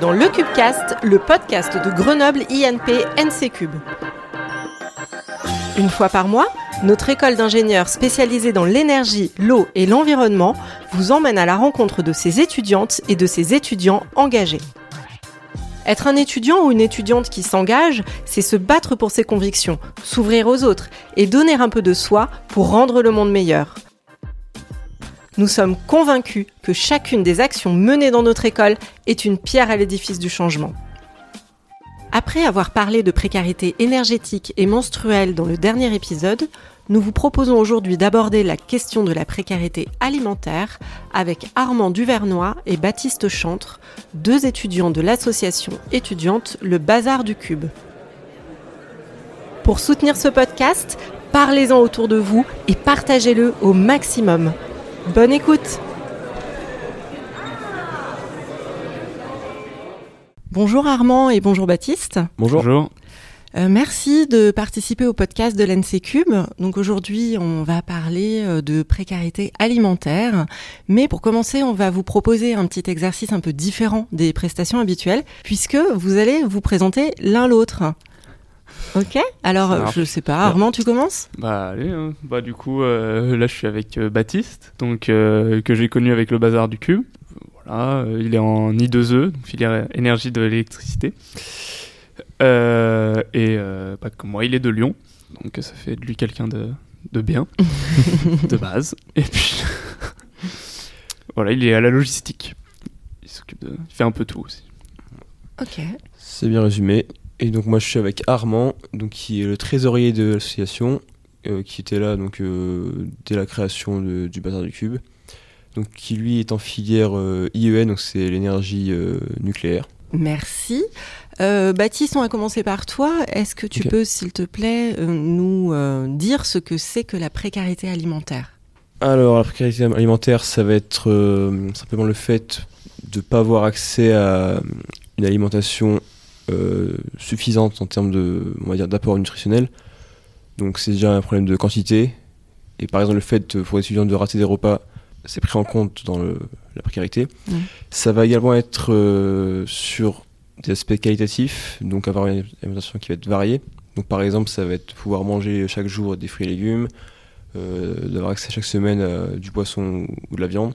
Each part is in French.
Dans le Cubecast, le podcast de Grenoble INP NC Cube. Une fois par mois, notre école d'ingénieurs spécialisée dans l'énergie, l'eau et l'environnement vous emmène à la rencontre de ses étudiantes et de ses étudiants engagés. Être un étudiant ou une étudiante qui s'engage, c'est se battre pour ses convictions, s'ouvrir aux autres et donner un peu de soi pour rendre le monde meilleur. Nous sommes convaincus que chacune des actions menées dans notre école est une pierre à l'édifice du changement. Après avoir parlé de précarité énergétique et menstruelle dans le dernier épisode, nous vous proposons aujourd'hui d'aborder la question de la précarité alimentaire avec Armand Duvernois et Baptiste Chantre, deux étudiants de l'association étudiante Le Bazar du Cube. Pour soutenir ce podcast, parlez-en autour de vous et partagez-le au maximum. Bonne écoute Bonjour Armand et bonjour Baptiste. Bonjour. Euh, merci de participer au podcast de l'NC Cube. Donc aujourd'hui, on va parler euh, de précarité alimentaire. Mais pour commencer, on va vous proposer un petit exercice un peu différent des prestations habituelles, puisque vous allez vous présenter l'un l'autre. Ok. Alors, je sais pas. Armand, tu commences Bah allez. Hein. Bah du coup, euh, là, je suis avec Baptiste, donc que j'ai connu avec le bazar du cube. Voilà, il est en I2E, donc filière énergie de l'électricité. Euh, et pas comme moi, il est de Lyon, donc ça fait de lui quelqu'un de, de bien, de base. Et puis, voilà, il est à la logistique. Il s'occupe de, il fait un peu tout aussi. Ok. C'est bien résumé. Et donc moi je suis avec Armand, donc qui est le trésorier de l'association, euh, qui était là donc euh, dès la création du bazar du cube. Donc qui lui est en filière IEN, donc c'est l'énergie nucléaire. Merci. Euh, Baptiste, on va commencer par toi. Est-ce que tu peux, s'il te plaît, euh, nous euh, dire ce que c'est que la précarité alimentaire? Alors, la précarité alimentaire, ça va être simplement le fait de ne pas avoir accès à une alimentation suffisante en termes de, on va dire, d'apport nutritionnel. Donc, c'est déjà un problème de quantité. Et par exemple, le fait pour les étudiants de rater des repas, c'est pris en compte dans la précarité. Mmh. Ça va également être sur des aspects qualitatifs, donc avoir une alimentation qui va être variée. Donc par exemple, ça va être pouvoir manger chaque jour des fruits et légumes, euh, d'avoir accès chaque semaine à du poisson ou de la viande.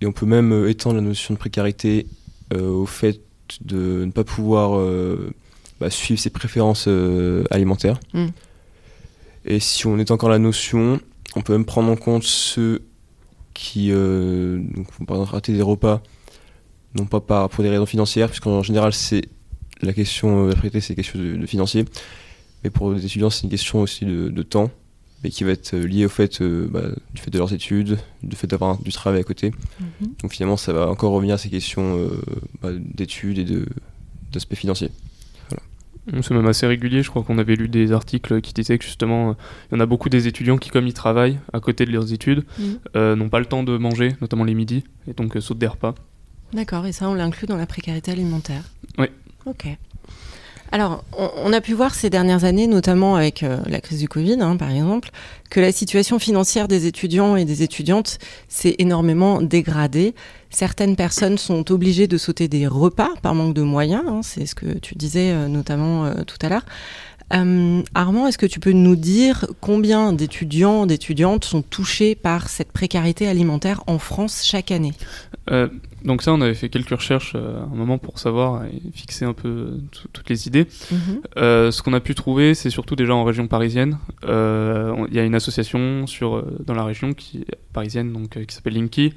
Et on peut même euh, étendre la notion de précarité euh, au fait de ne pas pouvoir bah, suivre ses préférences alimentaires. Mm. Et si on est encore la notion, on peut même prendre en compte ceux qui donc, par exemple rater des repas non pas pour des raisons financières, puisqu'en général, c'est la question, euh, la priorité, c'est quelque chose de, financier. Mais pour les étudiants, c'est une question aussi de, temps, mais qui va être euh, liée au fait euh, bah, du fait de leurs études, du fait d'avoir du travail à côté. Mhm. Donc finalement, ça va encore revenir à ces questions bah, d'études et d'aspects financiers. C'est même assez régulier, je crois qu'on avait lu des articles qui disaient que justement, il y en a beaucoup des étudiants qui, comme ils travaillent à côté de leurs études, mhm. n'ont pas le temps de manger, notamment les midis, et donc sautent des repas. D'accord, et ça, on l'inclut dans la précarité alimentaire Oui. Ok. Alors, on, a pu voir ces dernières années, notamment avec euh, la crise du Covid, hein, par exemple, que la situation financière des étudiants et des étudiantes s'est énormément dégradée. Certaines personnes sont obligées de sauter des repas par manque de moyens, hein, c'est ce que tu disais euh, notamment euh, tout à l'heure. Armand, est-ce que tu peux nous dire combien d'étudiants, d'étudiantes sont touchés par cette précarité alimentaire en France chaque année? Donc ça, on avait fait quelques recherches euh, un moment pour savoir et fixer un peu euh, toutes les idées. Mhm. Euh, ce qu'on a pu trouver, c'est surtout déjà en région parisienne. Il y a une association sur, dans la région qui, parisienne donc, qui s'appelle Linky,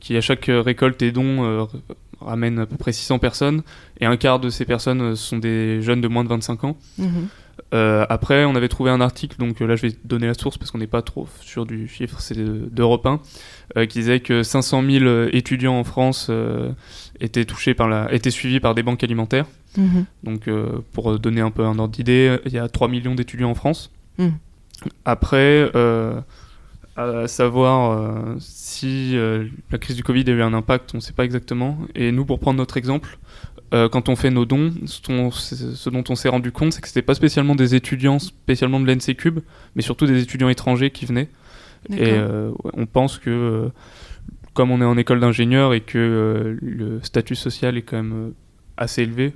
qui à chaque récolte et don ramène à peu près 600 personnes. Et un quart de ces personnes sont des jeunes de moins de 25 ans. Mhm. après, on avait trouvé un article, donc là je vais donner la source parce qu'on n'est pas trop sûr du chiffre, c'est d'Europe 1, euh, qui disait que 500 000 euh, étudiants en France euh, étaient touchés par la, étaient suivis par des banques alimentaires. Mhm. Donc, pour donner un peu un ordre d'idée, il y a 3 millions d'étudiants en France. Mhm. Après, à savoir si la crise du Covid a eu un impact, on ne sait pas exactement. Et nous, pour prendre notre exemple, quand on fait nos dons, ce, dont on s'est rendu compte, c'est que ce n'était pas spécialement des étudiants spécialement de l'NC Cube, mais surtout des étudiants étrangers qui venaient. Et euh, on pense que comme on est en école d'ingénieur et que le statut social est quand même assez élevé,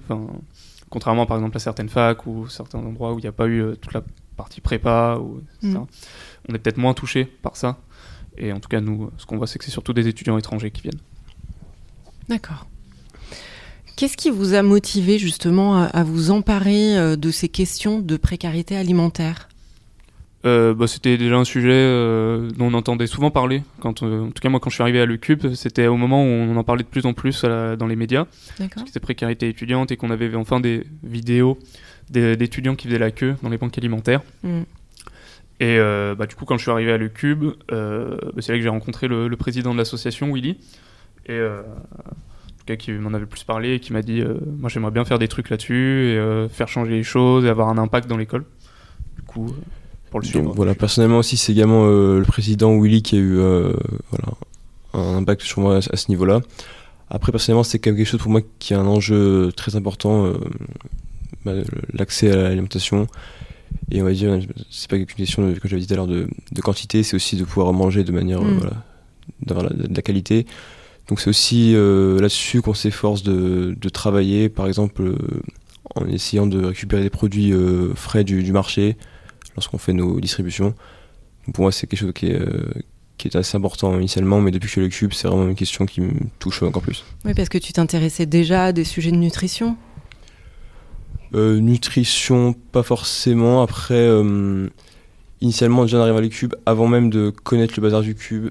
contrairement par exemple à certaines facs ou certains endroits où il n'y a pas eu toute la partie prépa, ou, mm. On est peut-être moins touché par ça. Et en tout cas, nous, ce qu'on voit, c'est que c'est surtout des étudiants étrangers qui viennent. D'accord. Qu'est-ce qui vous a motivé justement à, vous emparer euh, de ces questions de précarité alimentaire? Euh, bah, c'était déjà un sujet euh, dont on entendait souvent parler. Quand, en tout cas, moi, quand je suis arrivé à l'UCUB, c'était au moment où on en parlait de plus en plus dans les médias. C'était précarité étudiante et qu'on avait enfin des vidéos d'étudiants qui faisaient la queue dans les banques alimentaires. Mm. Et bah, du coup, quand je suis arrivé à l'UCUB, bah, c'est là que j'ai rencontré le, le, président de l'association, Willy. Et qui m'en avait plus parlé et qui m'a dit euh, moi j'aimerais bien faire des trucs là-dessus et euh, faire changer les choses et avoir un impact dans l'école. Du coup euh, pour le suivre. voilà personnellement aussi c'est également le président Willy qui a eu voilà, un impact sur moi à, ce niveau-là. Après personnellement c'est quelque chose pour moi qui est un enjeu très important bah, l'accès à l'alimentation et on va dire c'est pas qu'une question comme j'avais dit tout à l'heure de, quantité c'est aussi de pouvoir manger de manière mm. voilà d'avoir de la qualité donc c'est aussi euh, là-dessus qu'on s'efforce de, travailler, par exemple euh, en essayant de récupérer des produits euh, frais du, marché lorsqu'on fait nos distributions. pour moi c'est quelque chose qui est, qui est assez important initialement, mais depuis que je suis le cube, c'est vraiment une question qui me touche encore plus. Oui, parce que tu t'intéressais déjà à des sujets de nutrition Nutrition, pas forcément. Après, initialement, déjà arrivé à le cube, avant même de connaître le bazar du cube,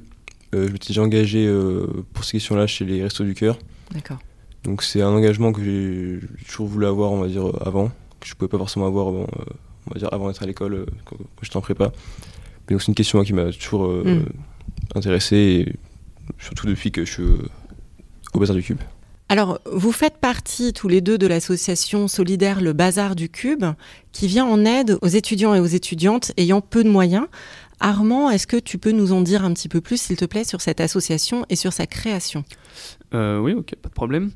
euh, je m'étais déjà engagé euh, pour ces questions-là chez les Restos du Cœur. D'accord. Donc c'est un engagement que j'ai toujours voulu avoir, on va dire, avant, que je pouvais pas forcément avoir avant, euh, on va dire, avant d'être à l'école, quand, j'étais en prépa. Mais donc c'est une question qui m'a toujours mm. intéressé, et surtout depuis que je suis au Bazar du Cube. Alors, vous faites partie tous les deux de l'association solidaire Le Bazar du Cube, qui vient en aide aux étudiants et aux étudiantes ayant peu de moyens. Armand, est-ce que tu peux nous en dire un petit peu plus, s'il te plaît, sur cette association et sur sa création? Euh, Oui, ok, pas de problème.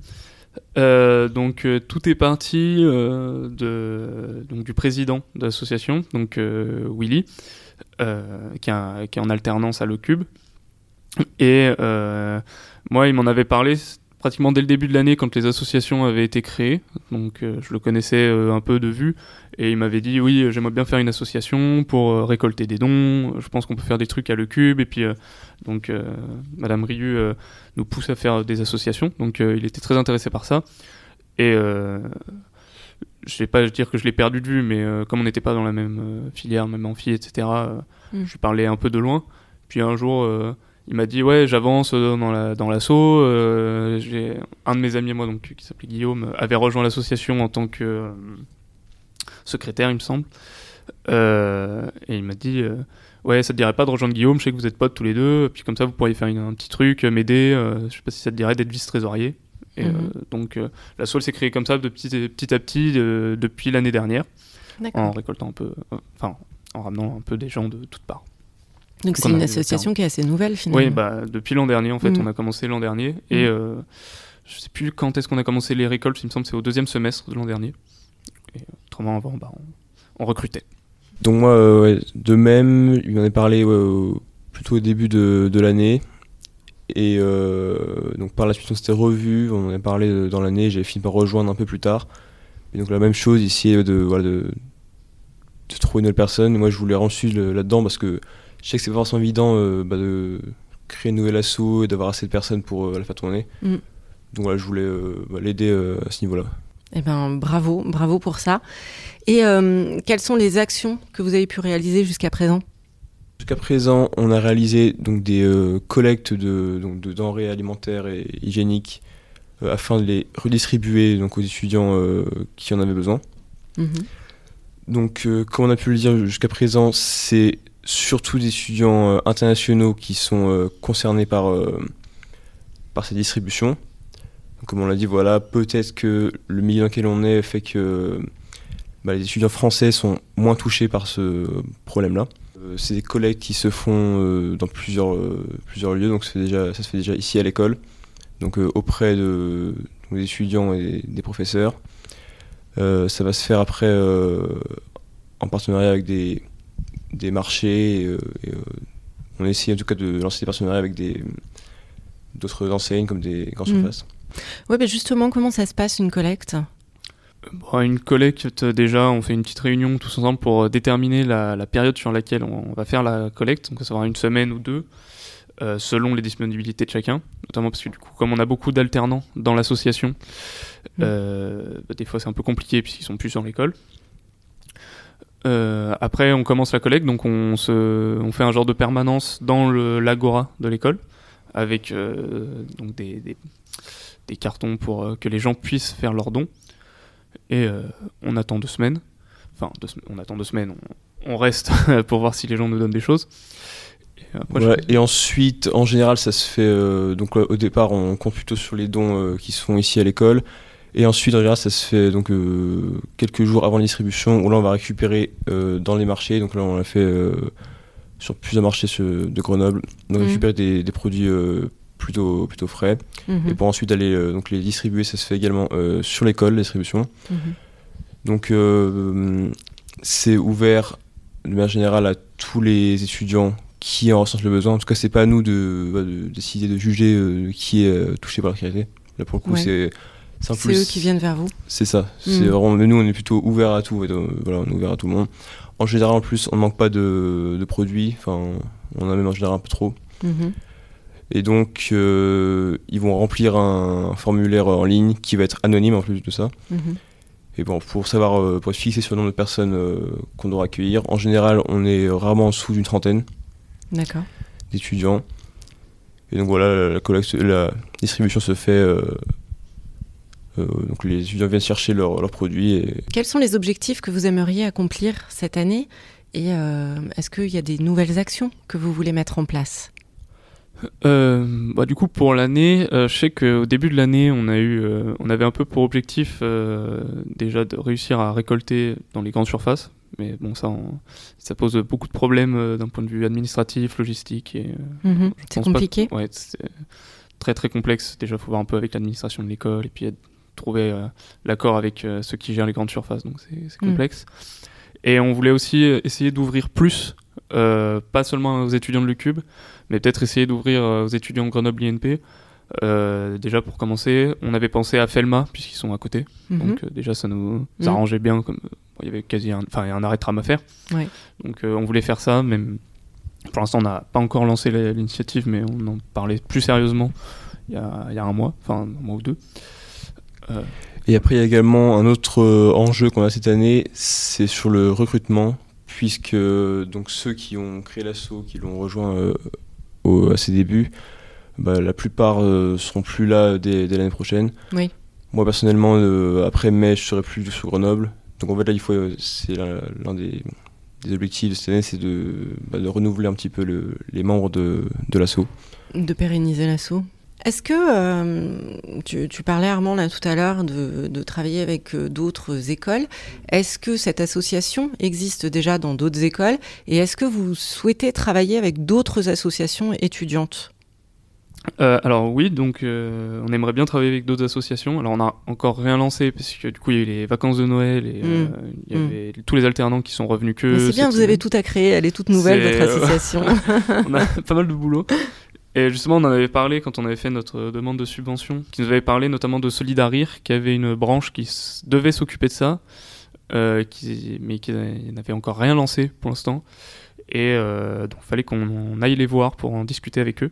Euh, donc euh, tout est parti du président de l'association, donc Willy, qui, est en alternance à l'Ocube. Et moi, il m'en avait parlé pratiquement dès le début de l'année quand les associations avaient été créées. Donc je le connaissais un peu de vue et il m'avait dit oui, j'aimerais bien faire une association pour euh, récolter des dons. Je pense qu'on peut faire des trucs à le cube. Et puis euh, donc euh, Madame Riu nous pousse à faire des associations. Donc il était très intéressé par ça. Et je vais pas dire que je l'ai perdu de vue, mais comme on n'était pas dans la même filière, même amphi, etc. Mm. Je lui parlais un peu de loin. Puis un jour il m'a dit ouais j'avance dans la dans l'assaut j'ai un de mes amis moi donc qui s'appelait Guillaume avait rejoint l'association en tant que secrétaire, il me semble. Euh, et il m'a dit euh, Ouais, ça te dirait pas de rejoindre Guillaume, je sais que vous êtes potes tous les deux, puis comme ça vous pourriez faire un petit truc, euh, m'aider. je sais pas si ça te dirait d'être vice-trésorier. Et mhm. donc la SOL s'est créée comme ça de petit, petit à petit depuis l'année dernière, en récoltant un peu, enfin en ramenant un peu des gens de toutes parts. Donc c'est une association qui est assez nouvelle finalement. Oui, bah, depuis l'an dernier en fait, on a commencé l'an dernier et mhm. je sais plus quand est-ce qu'on a commencé les récoltes, il me semble c'est au deuxième semestre de l'an dernier. Et autrement, avant, bah, on, recrutait. Donc moi, euh, de même, il m'en est parlé plutôt au début de, l'année. Et euh, donc par la suite, on s'était revu, on en a parlé dans l'année, j'ai fini par rejoindre un peu plus tard. Et donc la même chose ici, de, voilà, de, trouver une nouvelle personne. Moi, je voulais rentrer là-dedans parce que je sais que c'est pas forcément évident euh, bah, de créer une nouvelle asso et d'avoir assez de personnes pour la faire tourner. Mm. Donc voilà, je voulais bah, l'aider à ce niveau-là. Eh ben, bravo, bravo pour ça. Et euh, quelles sont les actions que vous avez pu réaliser jusqu'à présent? Jusqu'à présent, on a réalisé donc des euh, collectes de, donc, de, denrées alimentaires et hygiéniques euh, afin de les redistribuer donc, aux étudiants qui en avaient besoin. Mhm. Donc, comme on a pu le dire jusqu'à présent, c'est surtout des étudiants internationaux qui sont concernés par, par ces distributions comme on l'a dit, voilà, peut-être que le milieu dans lequel on est fait que bah, les étudiants français sont moins touchés par ce problème-là. Euh, c'est des collectes qui se font euh, dans plusieurs, euh, plusieurs lieux, donc ça se fait déjà ici à l'école, donc auprès de, des étudiants et des professeurs. ça va se faire après en partenariat avec des, des marchés. on essaie en tout cas de lancer des partenariats avec des, d'autres enseignes comme des grandes Mm. surfaces. Oui, mais justement, comment ça se passe une collecte? Bon, une collecte, euh, déjà, on fait une petite réunion tous ensemble pour euh, déterminer la, la période sur laquelle on, on va faire la collecte, donc ça sera une semaine ou deux, euh, selon les disponibilités de chacun, notamment parce que du coup, comme on a beaucoup d'alternants dans l'association, euh, bah, des fois c'est un peu compliqué puisqu'ils sont plus dans l'école. Euh, après, on commence la collecte, donc on, se, fait un genre de permanence dans l'agora de l'école, avec euh, donc des, cartons pour euh, que les gens puissent faire leurs dons. Et on attend deux semaines. Enfin, deux on attend deux semaines. On, reste pour voir si les gens nous donnent des choses. Et ensuite, en général, ça se fait. donc, au départ, on compte plutôt sur les dons qui se font ici à l'école. Et ensuite, en général, ça se fait donc euh, quelques jours avant la distribution, où là, on va récupérer euh, dans les marchés. Donc là, on l'a fait euh, sur plusieurs marchés de Grenoble. Donc, Mhm. récupérer des, des produits plutôt, plutôt frais. Mhm, Et pour ensuite aller donc les distribuer, ça se fait également sur l'école, la distribution. mhm. Donc, c'est ouvert de manière générale à tous les étudiants qui en ressentent le besoin. En tout cas, c'est pas à nous de, bah, de décider, de juger qui est touché par la précarité. Là, pour le coup, Ouais. c'est. C'est eux qui viennent vers vous. C'est ça. Vraiment. Mais nous, on est plutôt ouvert à tout. voilà, on est ouvert à tout le monde. En général, en plus, on ne manque pas de, de produits. Enfin, on a même en général un peu trop. Mhm. Et donc, euh, ils vont remplir un formulaire en ligne qui va être anonyme en plus de ça. Mhm. Et bon, pour savoir, euh, pour être fixé sur le nombre de personnes euh, qu'on doit accueillir, en général, on est rarement en dessous d'une trentaine d'étudiants. Et donc voilà, la, la collecte, la distribution se fait. Euh, donc les étudiants viennent chercher leurs produits et Quels sont les objectifs que vous aimeriez accomplir cette année Et euh, est-ce qu'il y a des nouvelles actions que vous voulez mettre en place? Euh, bah, du coup, pour l'année, euh, je sais qu'au début de l'année, on, a eu, euh, on avait un peu pour objectif euh, déjà de réussir à récolter dans les grandes surfaces. Mais bon, ça, on- ça pose beaucoup de problèmes euh, d'un point de vue administratif, logistique. et euh, Mhm. C'est pense pas- compliqué Ouais, c'est très très complexe. Déjà, il faut voir un peu avec l'administration de l'école et puis être- trouver euh, l'accord avec euh, ceux qui gèrent les grandes surfaces. Donc c'est Mm. complexe. Et on voulait aussi euh, essayer d'ouvrir plus, pas seulement aux étudiants de l'UCUB, mais peut-être essayer d'ouvrir aux étudiants Grenoble INP. Euh, déjà pour commencer, on avait pensé à Felma puisqu'ils sont à côté, Mhm. donc euh, déjà ça nous Mhm. arrangeait bien comme il y avait quasi un, enfin, arrêt de tram à faire. Ouais. Donc euh, on voulait faire ça, même pour l'instant on n'a pas encore lancé la- l'initiative, mais on en parlait plus sérieusement il y a, il y a un mois, enfin un mois ou deux. Euh, Et après, il y a également un autre euh, enjeu qu'on a cette année, c'est sur le recrutement, puisque donc ceux qui ont créé l'assaut, qui l'ont rejoint euh, au- à ses débuts, bah, la plupart euh, seront plus là dès, dès l'année prochaine. Oui. Moi personnellement, après mai, je serai plus sur Grenoble. Donc en fait là, il faut, c'est l'un l'un des, des objectifs de cette année, c'est de, bah, de renouveler un petit peu le- les membres de, de l'assaut. de pérenniser l'assaut. Est-ce que euh, tu, tu parlais Armand là tout à l'heure de, de travailler avec euh, d'autres écoles Est-ce que cette association existe déjà dans d'autres écoles? Et est-ce que vous souhaitez travailler avec d'autres associations étudiantes? Euh, alors oui, donc on aimerait bien travailler avec d'autres associations. Alors on a encore rien lancé parce que du coup il y a eu les vacances de Noël et euh, il y Mm. avait tous les alternants qui sont revenus que. C'est bien, vous avez tout à créer, elle est toute nouvelle votre association. on a pas mal de boulot. Et justement, on en avait parlé quand on avait fait notre demande de subvention, qui nous avait parlé notamment de Solidarir, qui avait une branche qui devait s'occuper de ça, euh, mais qui n'avait encore rien lancé pour l'instant. Et euh, donc, il fallait qu'on aille les voir pour en discuter avec eux.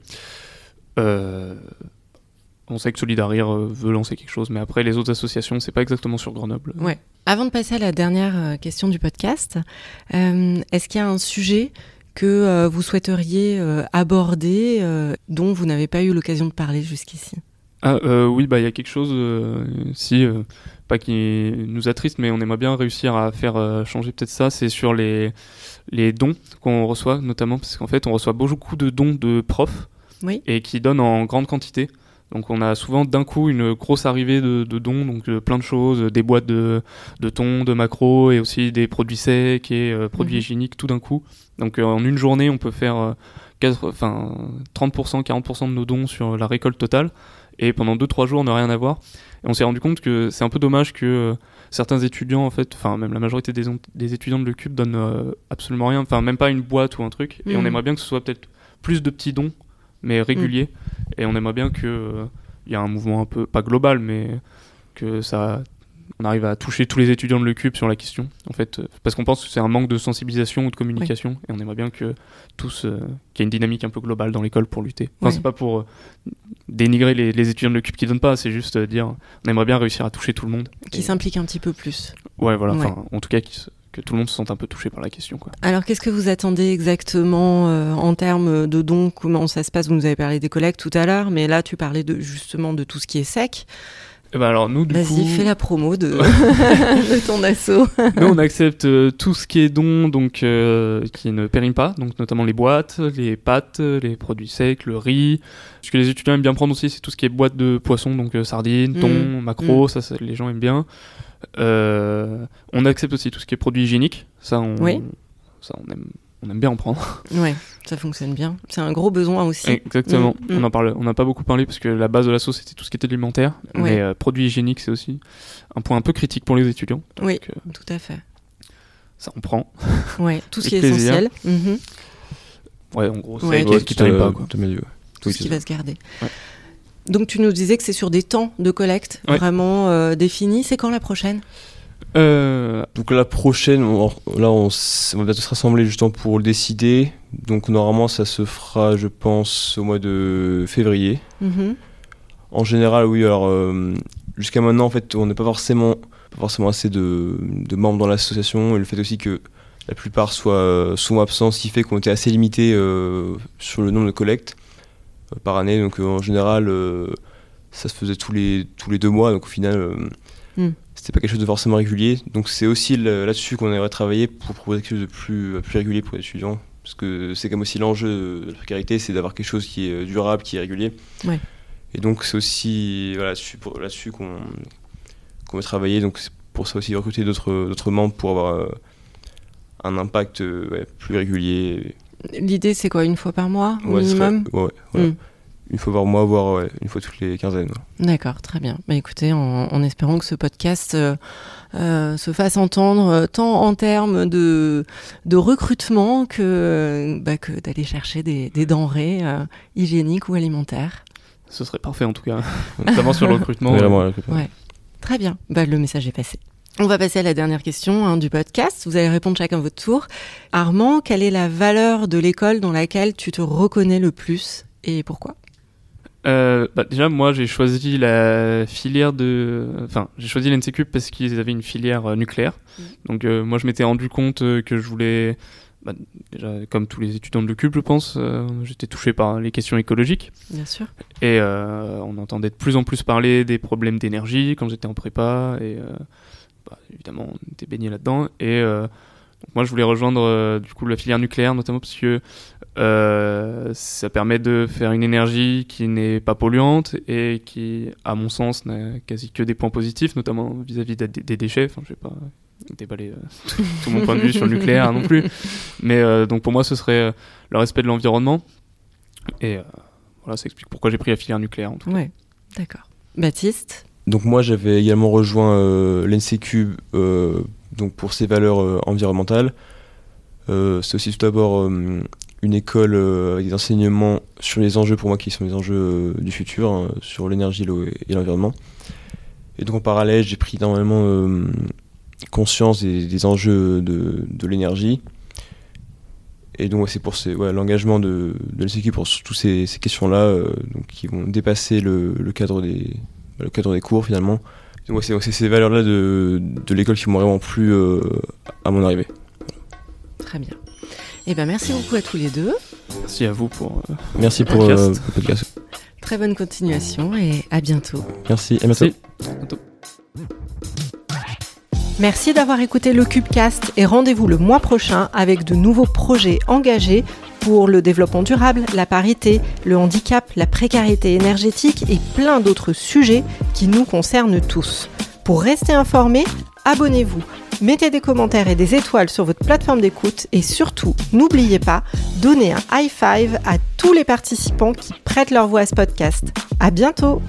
Euh, on sait que Solidarir veut lancer quelque chose, mais après, les autres associations, c'est pas exactement sur Grenoble. Ouais. Avant de passer à la dernière question du podcast, est-ce qu'il y a un sujet que euh, vous souhaiteriez euh, aborder euh, dont vous n'avez pas eu l'occasion de parler jusqu'ici? Ah euh, oui, bah il y a quelque chose, euh, si euh, pas qui nous attriste, mais on aimerait bien réussir à faire changer peut-être ça. C'est sur les les dons qu'on reçoit, notamment parce qu'en fait on reçoit beaucoup de dons de profs Oui. et qui donnent en grande quantité. Donc on a souvent d'un coup une grosse arrivée de, de dons, donc euh, plein de choses, des boîtes de, de thon, de macro et aussi des produits secs et euh, produits Mhm. hygiéniques tout d'un coup. Donc euh, en une journée on peut faire euh, quatre- enfin, 30%, 40% de nos dons sur la récolte totale et pendant 2-3 jours ne rien avoir. Et on s'est rendu compte que c'est un peu dommage que euh, certains étudiants, en fait, enfin même la majorité des, étudiants de l'ECUB donnent euh, absolument rien, enfin même pas une boîte ou un truc. Et on Mhm. aimerait bien que ce soit peut-être plus de petits dons mais régulier. Et on aimerait bien que il y a un mouvement un peu pas global, mais que ça on arrive à toucher tous les étudiants de l'ECUB sur la question, en fait, euh, parce qu'on pense que c'est un manque de sensibilisation ou de communication, et on aimerait bien que tous, euh, qu'il y ait une dynamique un peu globale dans l'école pour lutter. Enfin, c'est pas pour euh, dénigrer les, étudiants de l'ECUB qui donnent pas, c'est juste dire, on aimerait bien réussir à toucher tout le monde. Qui s'implique un petit peu plus. Ouais, voilà, en tout cas, que tout le monde se sente un peu touché par la question. Quoi. Alors, qu'est-ce que vous attendez exactement en termes de dons? Comment ça se passe? Vous nous avez parlé des collectes tout à l'heure, mais là, tu parlais de, justement de tout ce qui est sec. Eh ben alors nous du Vas-y, fais la promo de, de ton assaut. nous on accepte euh, tout ce qui est don, donc euh, qui ne périme pas, donc notamment les boîtes, les pâtes, les produits secs, le riz. Ce que les étudiants aiment bien prendre aussi, c'est tout ce qui est boîte de poisson, donc euh, sardines, thon, mm. maquereau, mm. ça, les gens aiment bien. On accepte aussi tout ce qui est produits hygiéniques, ça on, ça on aime on aime bien en prendre. Ouais, ça fonctionne bien. C'est un gros besoin aussi. Exactement. Mm, on mm. en parle, on n'a pas beaucoup parlé parce que la base de la sauce c'était tout ce qui était alimentaire, mais euh, produits hygiéniques c'est aussi un point un peu critique pour les étudiants. oui, euh, tout à fait. Ça on prend. Ouais, tout ce qui est essentiel. Mhm. Ouais, en gros, c'est ce qui t'arrive pas quoi. Tout ce qui va se garder. Donc tu nous disais que c'est sur des temps de collecte vraiment euh, définis. C'est quand la prochaine? Euh, donc la prochaine, là on, va se rassembler justement pour le décider. Donc normalement ça se fera je pense au mois de février. Mm-hmm. En général oui alors euh, jusqu'à maintenant en fait on n'est pas forcément, forcément assez de, membres dans l'association et le fait aussi que la plupart soient, sont absents, ce qui fait qu'on était assez limité euh, sur le nombre de collectes par année. Donc en général ça se faisait tous les, tous les deux mois donc au final... Mm c'était pas quelque chose de forcément régulier. Donc c'est aussi là-dessus qu'on aimerait travailler pour proposer quelque chose de plus, plus régulier pour les étudiants. Parce que c'est comme aussi l'enjeu de la précarité, c'est d'avoir quelque chose qui est durable, qui est régulier. Et donc c'est aussi voilà, là-dessus qu'on qu veut travailler. Donc c'est pour ça aussi recruter d'autres membres pour avoir euh, un impact euh, plus régulier. L'idée c'est quoi, une fois par mois au minimum Ouais, mm une fois par mois, voire une fois toutes les quinzaines. D'accord, très bien. Bah, écoutez, en, espérant que ce podcast euh, euh, se fasse entendre euh, tant en termes de, de recrutement que, bah, que d'aller chercher des, des denrées hygiéniques ou alimentaires. Ce serait parfait en tout cas, notamment sur le recrutement. Ouais. Très bien, bah, le message est passé. On va passer à la dernière question hein, du podcast. Vous allez répondre chacun votre tour. Armand, quelle est la valeur de l'école dans laquelle tu te reconnais le plus et pourquoi? Euh, bah déjà, moi, j'ai choisi la filière de. Enfin, j'ai choisi l'NCQ parce qu'ils avaient une filière euh, nucléaire. Mm. Donc, euh, moi, je m'étais rendu compte que je voulais. Bah, déjà, comme tous les étudiants de l'UCUB, je pense, j'étais touché par les questions écologiques. Bien sûr. Et on entendait de plus en plus parler des problèmes d'énergie quand j'étais en prépa. Et bah, évidemment, on était baigné là-dedans. Et moi, je voulais rejoindre du coup la filière nucléaire, notamment parce que euh, ça permet de faire une énergie qui n'est pas polluante et qui, à mon sens, n'a quasi que des points positifs, notamment vis-à-vis des, déchets. Enfin, je vais pas déballer euh, tout, mon point de vue sur le nucléaire non plus. Mais euh, donc pour moi, ce serait le respect de l'environnement. Et voilà, ça explique pourquoi j'ai pris la filière nucléaire en tout cas. Ouais, d'accord. Baptiste? Donc moi j'avais également rejoint euh, l'NCQ donc pour ses valeurs environnementales. c'est aussi tout d'abord une école euh, avec des enseignements sur les enjeux pour moi qui sont les enjeux euh, du futur, hein, sur l'énergie, l'eau et, l'environnement. Et donc en parallèle, j'ai pris énormément euh, conscience des, enjeux de, l'énergie. Et donc c'est pour l'engagement de, de pour toutes ces, questions-là, qui vont dépasser le, cadre des, le cadre des cours finalement. C'est ces valeurs-là de, de l'école qui m'ont vraiment plu à mon arrivée. Très bien. Eh ben, merci beaucoup à tous les deux. Merci à vous pour euh, Merci pour euh, le podcast. Très bonne continuation et à bientôt. Merci, à bientôt. Merci d'avoir écouté le Cubecast et rendez-vous le mois prochain avec de nouveaux projets engagés pour le développement durable, la parité, le handicap, la précarité énergétique et plein d'autres sujets qui nous concernent tous. Pour rester informé, abonnez-vous mettez des commentaires et des étoiles sur votre plateforme d'écoute et surtout, n'oubliez pas, donnez un high five à tous les participants qui prêtent leur voix à ce podcast. À bientôt!